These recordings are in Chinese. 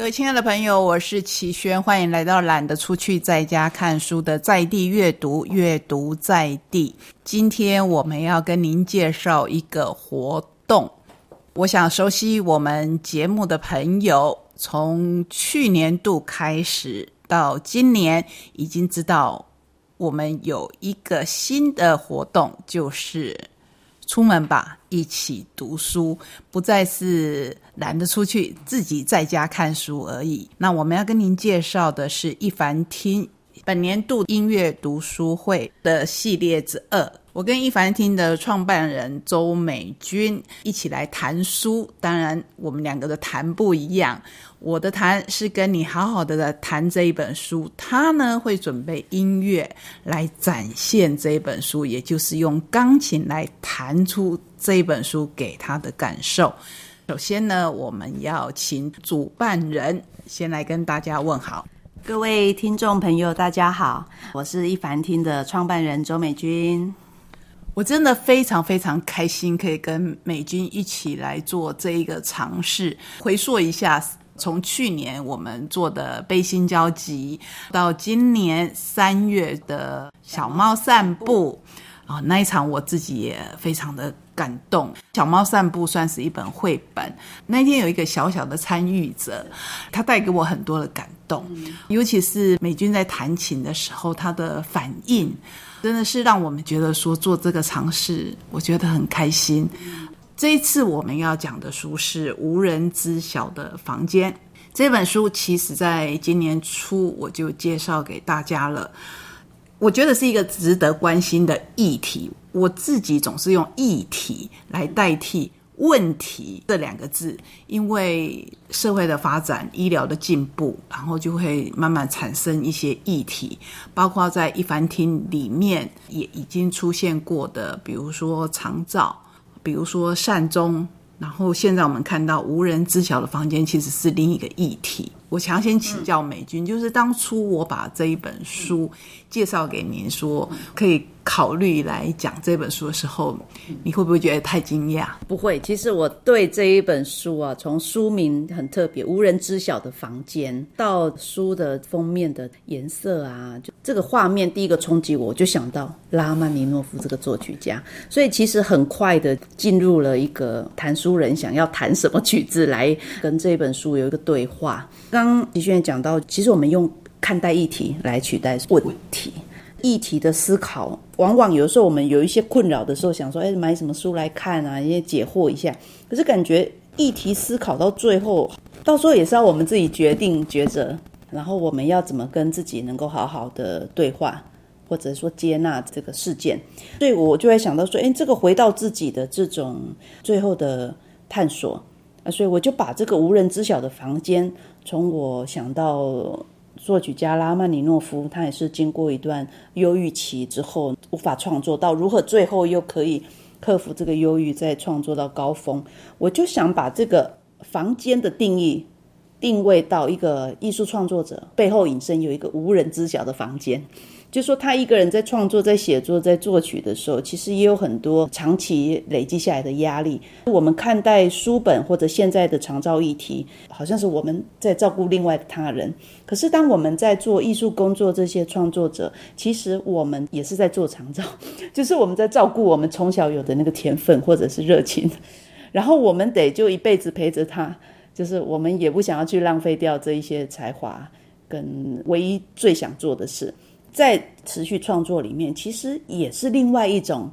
各位亲爱的朋友，我是齐轩，欢迎来到懒得出去在家看书的在地阅读，阅读在地。今天我们要跟您介绍一个活动。我想熟悉我们节目的朋友，从去年度开始到今年，已经知道我们有一个新的活动，就是出门吧。一起读书，不再是懒得出去，自己在家看书而已。那我们要跟您介绍的是一凡听本年度音乐读书会的系列之二。我跟一凡听的创办人周美君一起来谈书，当然我们两个的谈不一样。我的谈是跟你好好的的谈这一本书，他呢会准备音乐来展现这一本书，也就是用钢琴来弹出这一本书给他的感受。首先呢，我们要请主办人先来跟大家问好。各位听众朋友，大家好，我是一凡听的创办人周美君。我真的非常非常开心，可以跟美君一起来做这一个尝试。回溯一下，从去年我们做的悲心交集，到今年三月的小猫散步，啊，那一场我自己也非常的感动。小猫散步算是一本绘本，那天有一个小小的参与者，他带给我很多的感动，尤其是美军在弹琴的时候，他的反应。真的是让我们觉得说做这个尝试，我觉得很开心。这一次我们要讲的书是《无人知晓的房间》这本书，其实在今年初我就介绍给大家了。我觉得是一个值得关心的议题，我自己总是用议题来代替。问题这两个字，因为社会的发展、医疗的进步，然后就会慢慢产生一些议题，包括在一凡厅里面也已经出现过的，比如说长照，比如说善终，然后现在我们看到无人知晓的房间，其实是另一个议题。我想先请教美军，就是当初我把这一本书介绍给您，说可以。考虑来讲这本书的时候，你会不会觉得太惊讶？不会，其实我对这一本书啊，从书名很特别，无人知晓的房间，到书的封面的颜色啊，就这个画面，第一个冲击我，我就想到拉曼尼诺夫这个作曲家，所以其实很快的进入了一个谈书人想要谈什么曲子来跟这本书有一个对话。刚李轩讲到，其实我们用看待议题来取代问题。议题的思考，往往有时候我们有一些困扰的时候，想说，哎，买什么书来看啊？一些解惑一下。可是感觉议题思考到最后，到时候也是要我们自己决定抉择，然后我们要怎么跟自己能够好好的对话，或者说接纳这个事件。所以我就会想到说，哎，这个回到自己的这种最后的探索啊，所以我就把这个无人知晓的房间，从我想到。作曲家拉曼尼诺夫，他也是经过一段忧郁期之后无法创作，到如何最后又可以克服这个忧郁，再创作到高峰。我就想把这个房间的定义定位到一个艺术创作者背后隐身有一个无人知晓的房间。就说他一个人在创作、在写作、在作曲的时候，其实也有很多长期累积下来的压力。我们看待书本或者现在的长照议题，好像是我们在照顾另外的他人。可是当我们在做艺术工作，这些创作者，其实我们也是在做长照，就是我们在照顾我们从小有的那个天分或者是热情，然后我们得就一辈子陪着他，就是我们也不想要去浪费掉这一些才华跟唯一最想做的事。在持续创作里面，其实也是另外一种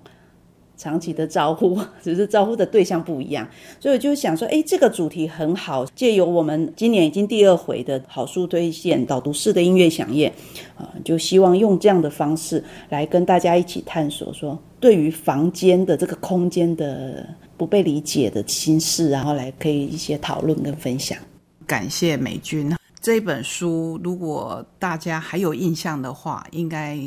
长期的招呼，只是招呼的对象不一样。所以我就想说，哎，这个主题很好，借由我们今年已经第二回的好书推荐导读式的音乐响宴，啊，就希望用这样的方式来跟大家一起探索，说对于房间的这个空间的不被理解的心事，然后来可以一些讨论跟分享。感谢美军。这本书，如果大家还有印象的话，应该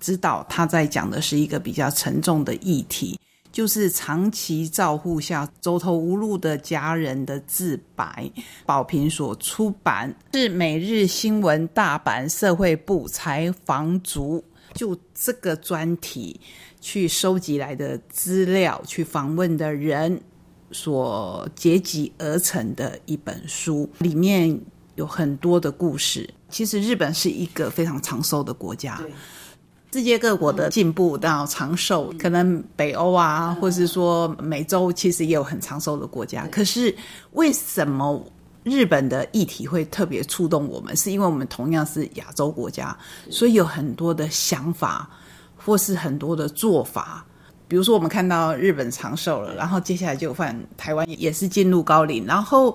知道他在讲的是一个比较沉重的议题，就是长期照护下走投无路的家人的自白。宝瓶所出版是每日新闻大阪社会部采访组就这个专题去收集来的资料，去访问的人所结集而成的一本书，里面。有很多的故事。其实日本是一个非常长寿的国家，世界各国的进步到长寿，可能北欧啊，或是说美洲，其实也有很长寿的国家。可是为什么日本的议题会特别触动我们？是因为我们同样是亚洲国家，所以有很多的想法，或是很多的做法。比如说，我们看到日本长寿了，然后接下来就换台湾也是进入高龄，然后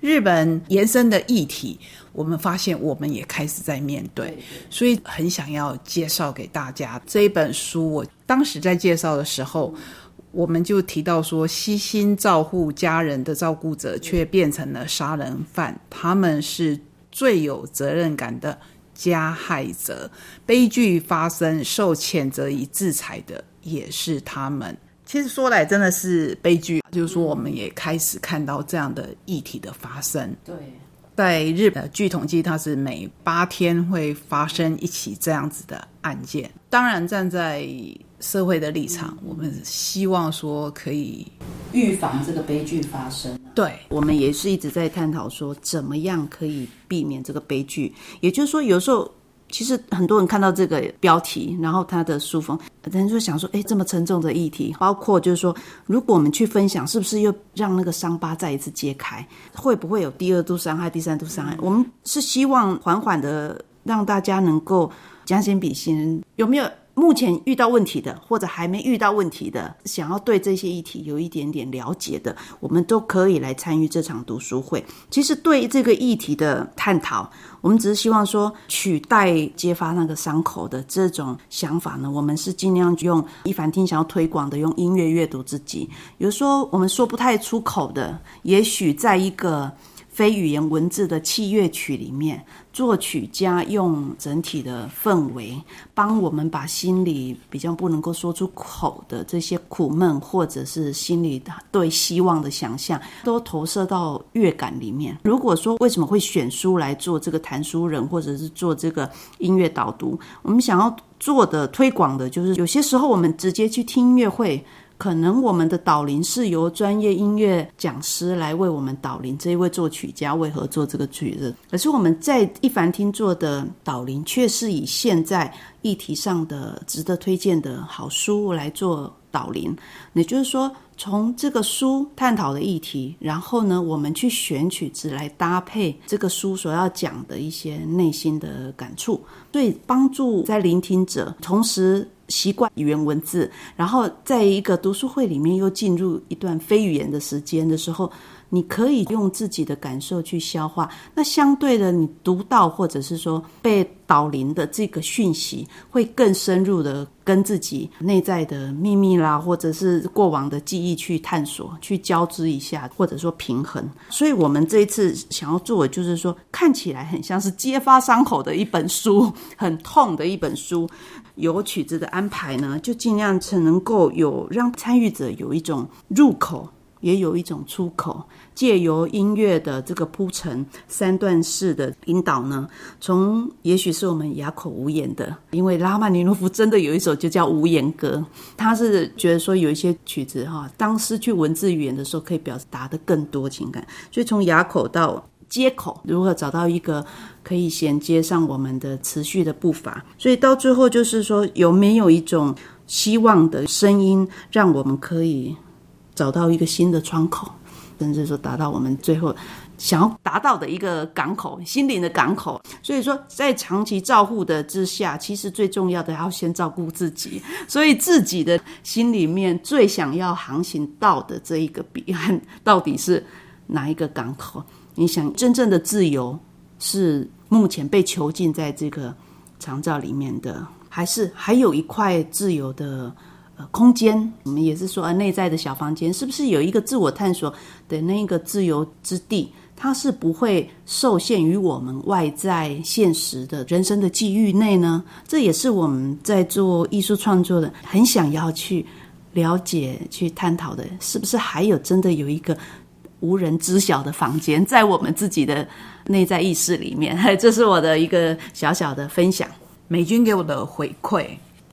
日本延伸的议题，我们发现我们也开始在面对，所以很想要介绍给大家这一本书。我当时在介绍的时候，我们就提到说，悉心照顾家人的照顾者却变成了杀人犯，他们是最有责任感的加害者，悲剧发生受谴责与制裁的。也是他们，其实说来真的是悲剧。就是说，我们也开始看到这样的议题的发生。对，在日本，据统计，它是每八天会发生一起这样子的案件。当然，站在社会的立场，我们希望说可以预防这个悲剧发生。对，我们也是一直在探讨说，怎么样可以避免这个悲剧。也就是说，有时候。其实很多人看到这个标题，然后他的书封，人就想说：“哎，这么沉重的议题，包括就是说，如果我们去分享，是不是又让那个伤疤再一次揭开？会不会有第二度伤害、第三度伤害？我们是希望缓缓的让大家能够将心比心，有没有？”目前遇到问题的，或者还没遇到问题的，想要对这些议题有一点点了解的，我们都可以来参与这场读书会。其实对这个议题的探讨，我们只是希望说取代揭发那个伤口的这种想法呢，我们是尽量用一凡听想要推广的，用音乐阅读自己。比如说我们说不太出口的，也许在一个。非语言文字的器乐曲里面，作曲家用整体的氛围，帮我们把心里比较不能够说出口的这些苦闷，或者是心里对希望的想象，都投射到乐感里面。如果说为什么会选书来做这个谈书人，或者是做这个音乐导读，我们想要做的推广的，就是有些时候我们直接去听音乐会。可能我们的导聆是由专业音乐讲师来为我们导聆，这一位作曲家为何做这个曲子？可是我们在一凡厅做的导聆，却是以现在议题上的值得推荐的好书来做导聆。也就是说，从这个书探讨的议题，然后呢，我们去选曲子来搭配这个书所要讲的一些内心的感触，对帮助在聆听者同时。习惯语言文字，然后在一个读书会里面又进入一段非语言的时间的时候，你可以用自己的感受去消化。那相对的，你读到或者是说被导聆的这个讯息，会更深入的跟自己内在的秘密啦，或者是过往的记忆去探索、去交织一下，或者说平衡。所以我们这一次想要做的，就是说看起来很像是揭发伤口的一本书，很痛的一本书。有曲子的安排呢，就尽量是能够有让参与者有一种入口，也有一种出口。借由音乐的这个铺陈，三段式的引导呢，从也许是我们哑口无言的，因为拉曼尼诺夫真的有一首就叫《无言歌》，他是觉得说有一些曲子哈，当失去文字语言的时候，可以表达的更多情感，所以从哑口到。接口如何找到一个可以衔接上我们的持续的步伐？所以到最后就是说，有没有一种希望的声音，让我们可以找到一个新的窗口，甚至说达到我们最后想要达到的一个港口，心灵的港口。所以说，在长期照护的之下，其实最重要的要先照顾自己。所以自己的心里面最想要航行到的这一个彼岸，到底是哪一个港口？你想真正的自由是目前被囚禁在这个长照里面的，还是还有一块自由的空间？我们也是说，内在的小房间是不是有一个自我探索的那个自由之地？它是不会受限于我们外在现实的人生的际遇内呢？这也是我们在做艺术创作的很想要去了解、去探讨的，是不是还有真的有一个？无人知晓的房间，在我们自己的内在意识里面，这是我的一个小小的分享。美军给我的回馈，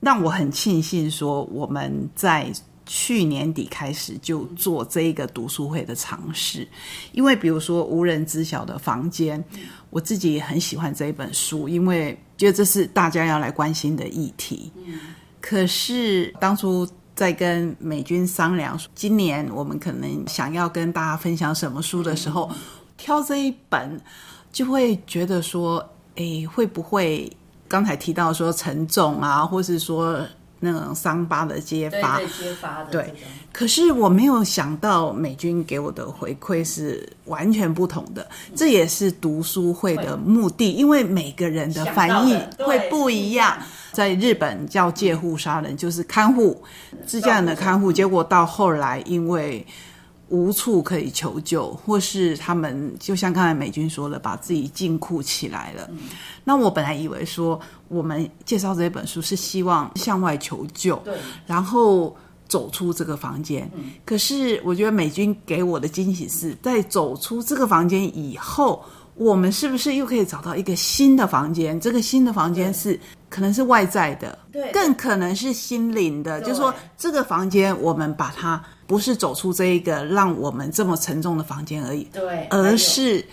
让我很庆幸，说我们在去年底开始就做这一个读书会的尝试，因为比如说无人知晓的房间，我自己也很喜欢这一本书，因为觉得这是大家要来关心的议题。可是当初在跟美军商量，今年我们可能想要跟大家分享什么书的时候，挑这一本，就会觉得说，哎，会不会刚才提到说沉重啊，或是说。那种伤疤的揭发，揭发的对。可是我没有想到美军给我的回馈是完全不同的，这也是读书会的目的，因为每个人的反应会不一样。在日本叫借护杀人，就是看护自家人的看护，结果到后来因为。无处可以求救，或是他们就像刚才美军说的，把自己禁锢起来了。那我本来以为说，我们介绍这本书是希望向外求救，对，然后走出这个房间。可是我觉得美军给我的惊喜是在走出这个房间以后。我们是不是又可以找到一个新的房间？这个新的房间是可能是外在的，对，更可能是心灵的。就是说，这个房间我们把它不是走出这一个让我们这么沉重的房间而已，对，而是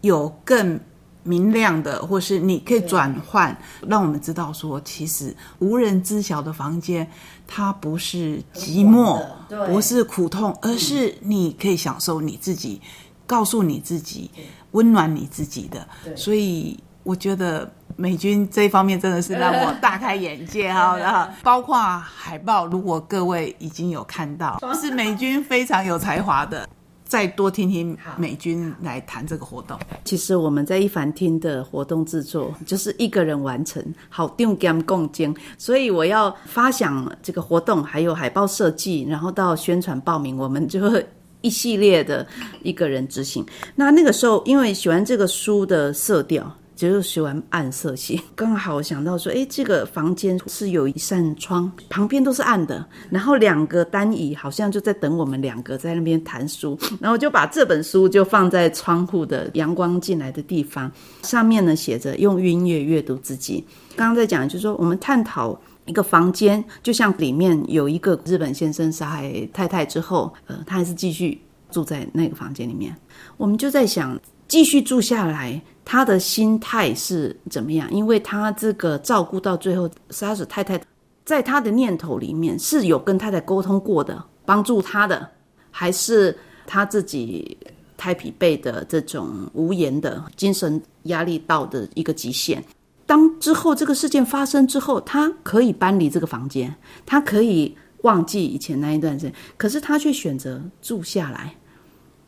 有更明亮的，或是你可以转换，让我们知道说，其实无人知晓的房间，它不是寂寞，不是苦痛，而是你可以享受你自己，告诉你自己。温暖你自己的，所以我觉得美军这一方面真的是让我大开眼界哈。然后包括海报，如果各位已经有看到，是美军非常有才华的。再多听听美军来谈这个活动。其实我们在一凡厅的活动制作就是一个人完成，好定 gam 共建，所以我要发想这个活动，还有海报设计，然后到宣传报名，我们就会。一系列的一个人执行，那那个时候因为喜欢这个书的色调，就是喜欢暗色系，刚好想到说，哎，这个房间是有一扇窗，旁边都是暗的，然后两个单椅好像就在等我们两个在那边谈书，然后就把这本书就放在窗户的阳光进来的地方，上面呢写着用音乐阅读自己。刚刚在讲就是说，我们探讨。一个房间，就像里面有一个日本先生杀害太太之后，呃，他还是继续住在那个房间里面。我们就在想，继续住下来，他的心态是怎么样？因为他这个照顾到最后杀死太太，在他的念头里面是有跟太太沟通过的，帮助他的，还是他自己太疲惫的这种无言的精神压力到的一个极限？当之后这个事件发生之后，他可以搬离这个房间，他可以忘记以前那一段时间，可是他却选择住下来。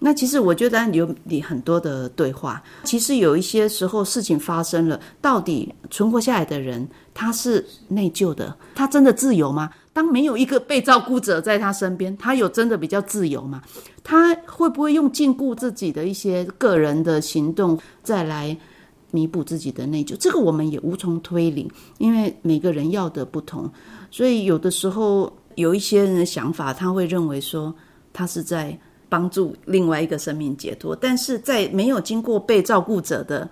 那其实我觉得有你很多的对话，其实有一些时候事情发生了，到底存活下来的人他是内疚的，他真的自由吗？当没有一个被照顾者在他身边，他有真的比较自由吗？他会不会用禁锢自己的一些个人的行动再来？弥补自己的内疚，这个我们也无从推理，因为每个人要的不同，所以有的时候有一些人的想法，他会认为说他是在帮助另外一个生命解脱，但是在没有经过被照顾者的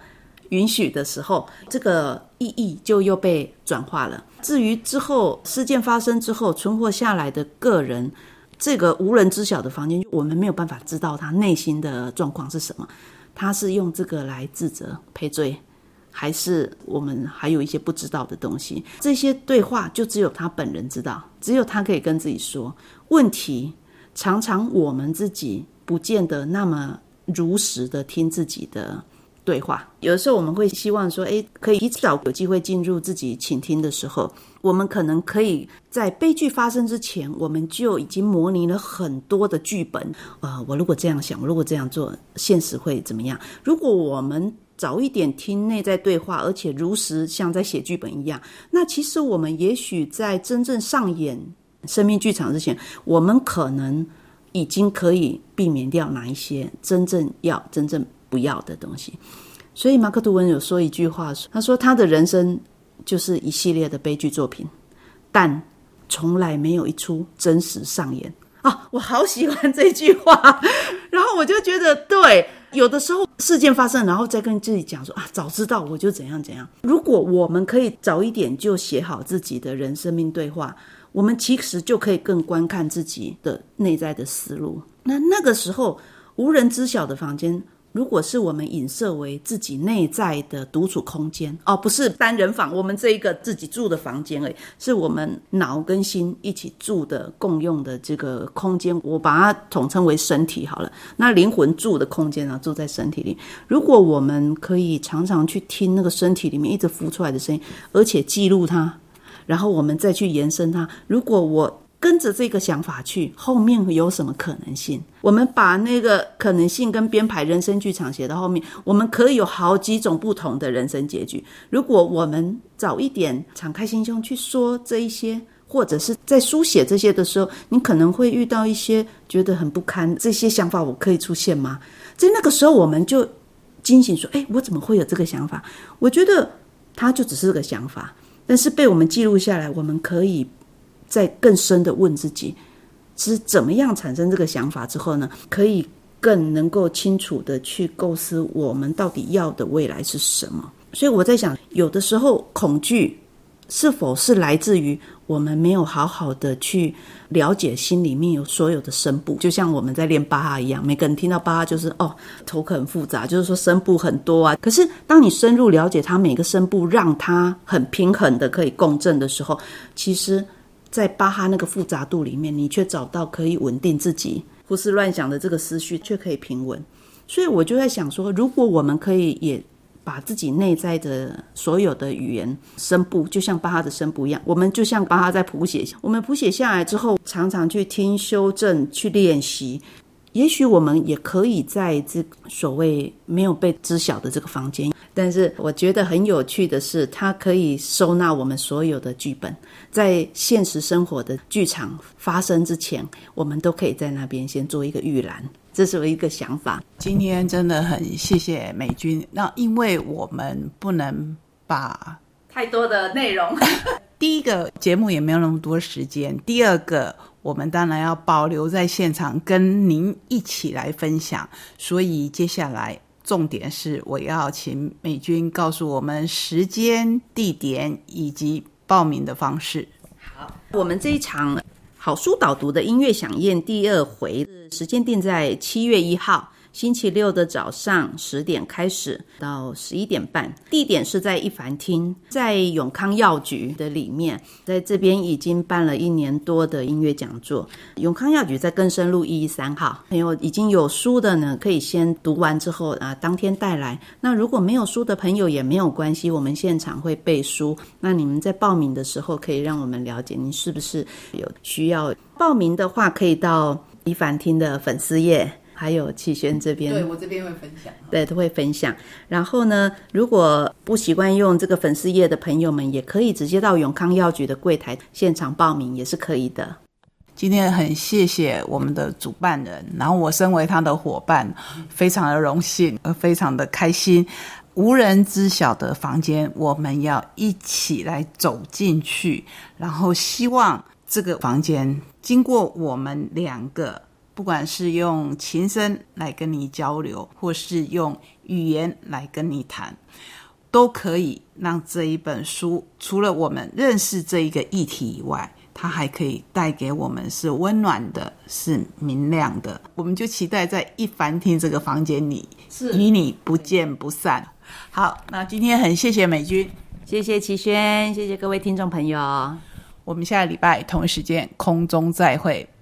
允许的时候，这个意义就又被转化了。至于之后事件发生之后存活下来的个人，这个无人知晓的房间，我们没有办法知道他内心的状况是什么。他是用这个来自责赔罪，还是我们还有一些不知道的东西？这些对话就只有他本人知道，只有他可以跟自己说。问题常常我们自己不见得那么如实的听自己的对话。有的时候我们会希望说，诶，可以提早有机会进入自己倾听的时候。我们可能可以在悲剧发生之前，我们就已经模拟了很多的剧本。啊，我如果这样想，我如果这样做，现实会怎么样？如果我们早一点听内在对话，而且如实像在写剧本一样，那其实我们也许在真正上演生命剧场之前，我们可能已经可以避免掉哪一些真正要、真正不要的东西。所以马克吐温有说一句话，他说他的人生。就是一系列的悲剧作品，但从来没有一出真实上演啊！我好喜欢这句话，然后我就觉得，对，有的时候事件发生，然后再跟自己讲说啊，早知道我就怎样怎样。如果我们可以早一点就写好自己的人生命对话，我们其实就可以更观看自己的内在的思路。那那个时候，无人知晓的房间。如果是我们影射为自己内在的独处空间哦，不是单人房，我们这一个自己住的房间而已，是我们脑跟心一起住的共用的这个空间，我把它统称为身体好了。那灵魂住的空间呢，住在身体里。如果我们可以常常去听那个身体里面一直浮出来的声音，而且记录它，然后我们再去延伸它。如果我跟着这个想法去，后面有什么可能性？我们把那个可能性跟编排人生剧场写到后面，我们可以有好几种不同的人生结局。如果我们早一点敞开心胸去说这一些，或者是在书写这些的时候，你可能会遇到一些觉得很不堪。这些想法我可以出现吗？在那个时候，我们就惊醒说：“哎，我怎么会有这个想法？”我觉得它就只是个想法，但是被我们记录下来，我们可以。再更深的问自己，是怎么样产生这个想法之后呢？可以更能够清楚的去构思我们到底要的未来是什么。所以我在想，有的时候恐惧是否是来自于我们没有好好的去了解心里面有所有的声部，就像我们在练巴哈一样，每个人听到巴哈就是哦，头很复杂，就是说声部很多啊。可是当你深入了解它每个声部，让它很平衡的可以共振的时候，其实。在巴哈那个复杂度里面，你却找到可以稳定自己、胡思乱想的这个思绪，却可以平稳。所以我就在想说，如果我们可以也把自己内在的所有的语言声部，就像巴哈的声部一样，我们就像巴哈在谱写，我们谱写下来之后，常常去听、修正、去练习。也许我们也可以在这所谓没有被知晓的这个房间，但是我觉得很有趣的是，它可以收纳我们所有的剧本，在现实生活的剧场发生之前，我们都可以在那边先做一个预览。这是我一个想法。今天真的很谢谢美军，那因为我们不能把太多的内容，第一个节目也没有那么多时间，第二个。我们当然要保留在现场跟您一起来分享，所以接下来重点是我要请美军告诉我们时间、地点以及报名的方式。好，我们这一场好书导读的音乐响宴第二回，时间定在七月一号。星期六的早上十点开始到十一点半，地点是在一凡厅，在永康药局的里面，在这边已经办了一年多的音乐讲座。永康药局在更深路一一三号，朋友已经有书的呢，可以先读完之后啊，当天带来。那如果没有书的朋友也没有关系，我们现场会背书。那你们在报名的时候，可以让我们了解您是不是有需要报名的话，可以到一凡厅的粉丝页。还有启轩这边，对我这边会分享，对都会分享。然后呢，如果不习惯用这个粉丝页的朋友们，也可以直接到永康药局的柜台现场报名，也是可以的。今天很谢谢我们的主办人，然后我身为他的伙伴，非常的荣幸，呃，非常的开心。无人知晓的房间，我们要一起来走进去，然后希望这个房间经过我们两个。不管是用琴声来跟你交流，或是用语言来跟你谈，都可以让这一本书除了我们认识这一个议题以外，它还可以带给我们是温暖的，是明亮的。我们就期待在一凡厅这个房间里，是与你不见不散。好，那今天很谢谢美君，谢谢齐轩，谢谢各位听众朋友，我们下个礼拜同一时间空中再会。